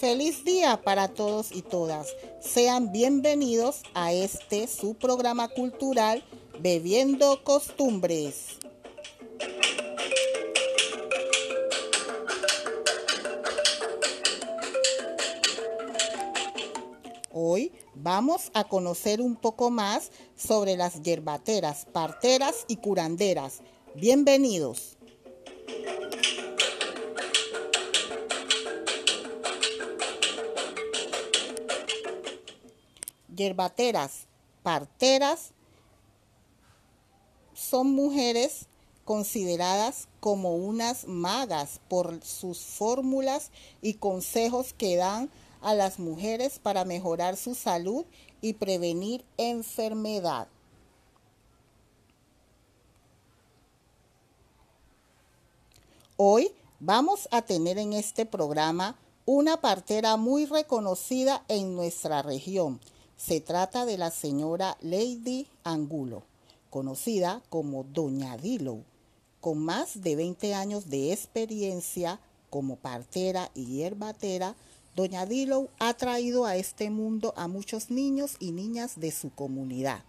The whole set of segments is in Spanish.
Feliz día para todos y todas. Sean bienvenidos a este su programa cultural Bebiendo Costumbres. Hoy vamos a conocer un poco más sobre las yerbateras, parteras y curanderas. Bienvenidos. Yerbateras, parteras son mujeres consideradas como unas magas por sus fórmulas y consejos que dan a las mujeres para mejorar su salud y prevenir enfermedad. Hoy vamos a tener en este programa una partera muy reconocida en nuestra región. Se trata de la señora Lady Angulo, conocida como Doña Dilo, con más de 20 años de experiencia como partera y herbatera Doña Dillow ha traído a este mundo a muchos niños y niñas de su comunidad.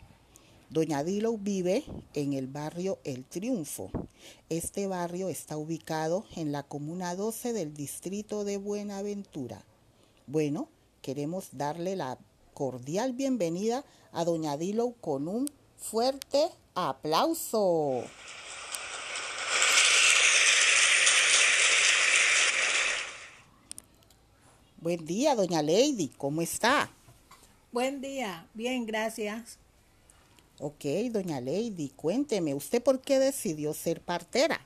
Doña Dillow vive en el barrio El Triunfo. Este barrio está ubicado en la comuna 12 del distrito de Buenaventura. Bueno, queremos darle la cordial bienvenida a Doña Dillow con un fuerte aplauso. Buen día, doña Lady, ¿cómo está? Buen día, bien, gracias. Ok, doña Lady, cuénteme, ¿usted por qué decidió ser partera?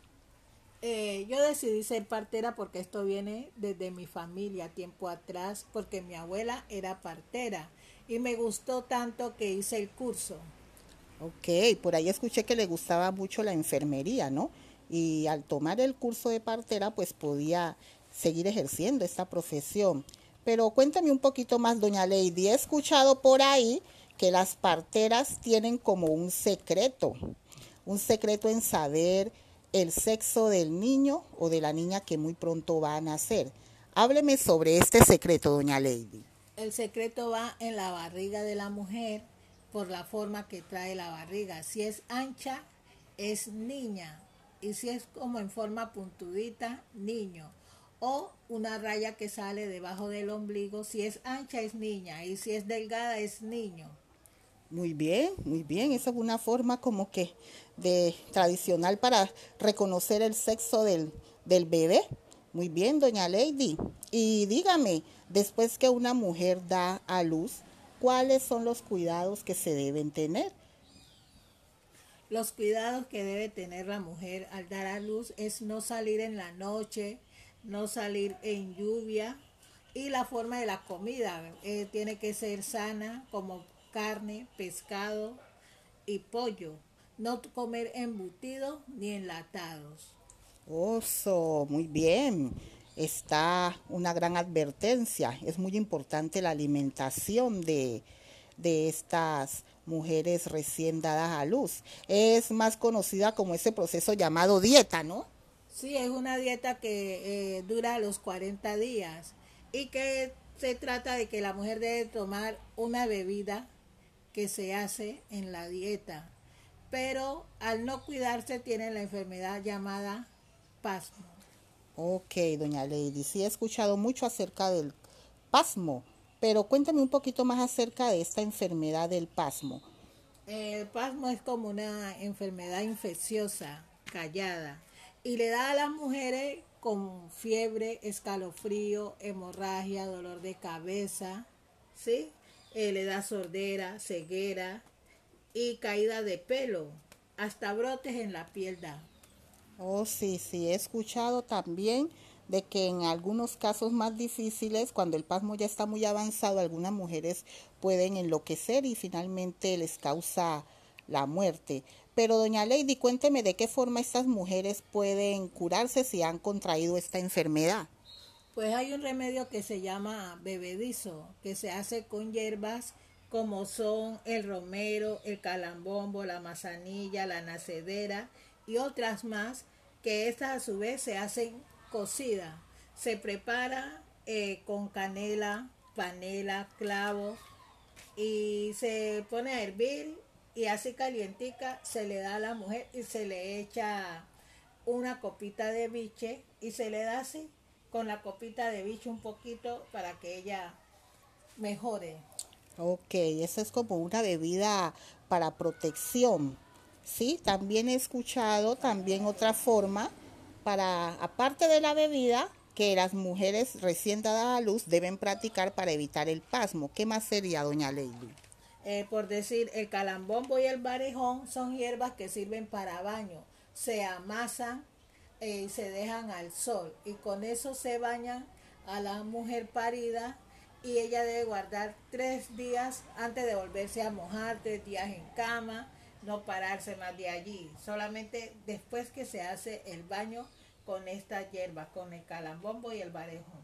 Eh, yo decidí ser partera porque esto viene desde mi familia tiempo atrás, porque mi abuela era partera y me gustó tanto que hice el curso. Ok, por ahí escuché que le gustaba mucho la enfermería, ¿no? Y al tomar el curso de partera, pues podía seguir ejerciendo esta profesión. Pero cuéntame un poquito más, doña Lady. He escuchado por ahí que las parteras tienen como un secreto, un secreto en saber el sexo del niño o de la niña que muy pronto va a nacer. Hábleme sobre este secreto, doña Lady. El secreto va en la barriga de la mujer por la forma que trae la barriga. Si es ancha, es niña. Y si es como en forma puntudita, niño o una raya que sale debajo del ombligo. Si es ancha es niña y si es delgada es niño. Muy bien, muy bien. Esa es una forma como que de tradicional para reconocer el sexo del, del bebé. Muy bien, doña Lady. Y dígame, después que una mujer da a luz, ¿cuáles son los cuidados que se deben tener? Los cuidados que debe tener la mujer al dar a luz es no salir en la noche, no salir en lluvia y la forma de la comida eh, tiene que ser sana como carne, pescado y pollo. No comer embutidos ni enlatados. Oso, muy bien. Está una gran advertencia. Es muy importante la alimentación de, de estas mujeres recién dadas a luz. Es más conocida como ese proceso llamado dieta, ¿no? Sí, es una dieta que eh, dura los 40 días y que se trata de que la mujer debe tomar una bebida que se hace en la dieta, pero al no cuidarse tiene la enfermedad llamada pasmo. Ok, doña Lady, sí he escuchado mucho acerca del pasmo, pero cuéntame un poquito más acerca de esta enfermedad del pasmo. El pasmo es como una enfermedad infecciosa, callada y le da a las mujeres con fiebre, escalofrío, hemorragia, dolor de cabeza, ¿sí? Eh, le da sordera, ceguera y caída de pelo, hasta brotes en la piel da. Oh, sí, sí, he escuchado también de que en algunos casos más difíciles, cuando el pasmo ya está muy avanzado, algunas mujeres pueden enloquecer y finalmente les causa la muerte. Pero doña Lady, cuénteme de qué forma estas mujeres pueden curarse si han contraído esta enfermedad. Pues hay un remedio que se llama bebedizo, que se hace con hierbas como son el romero, el calambombo, la manzanilla, la nacedera y otras más, que estas a su vez se hacen cocidas. Se prepara eh, con canela, panela, clavo y se pone a hervir y así calientica se le da a la mujer y se le echa una copita de biche y se le da así con la copita de biche un poquito para que ella mejore. Ok, esa es como una bebida para protección. Sí, también he escuchado también otra forma para, aparte de la bebida, que las mujeres recién dadas a luz deben practicar para evitar el pasmo. ¿Qué más sería, doña Lady? Eh, por decir, el calambombo y el barejón son hierbas que sirven para baño. Se amasan eh, y se dejan al sol. Y con eso se bañan a la mujer parida y ella debe guardar tres días antes de volverse a mojar, tres días en cama, no pararse más de allí. Solamente después que se hace el baño con esta hierba, con el calambombo y el barejón.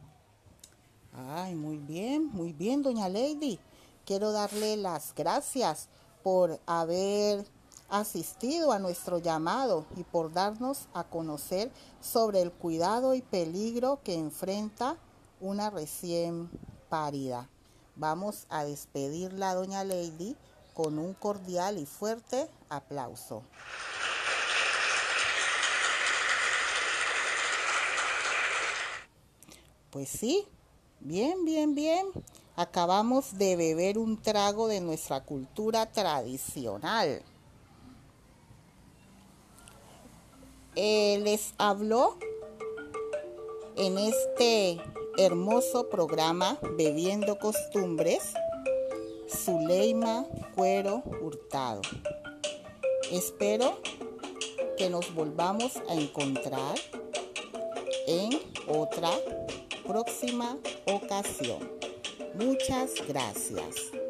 Ay, muy bien, muy bien, doña Lady. Quiero darle las gracias por haber asistido a nuestro llamado y por darnos a conocer sobre el cuidado y peligro que enfrenta una recién parida. Vamos a despedirla, doña Lady, con un cordial y fuerte aplauso. Pues sí, bien, bien, bien. Acabamos de beber un trago de nuestra cultura tradicional. Eh, les habló en este hermoso programa Bebiendo Costumbres Zuleima Cuero Hurtado. Espero que nos volvamos a encontrar en otra próxima ocasión. Muchas gracias.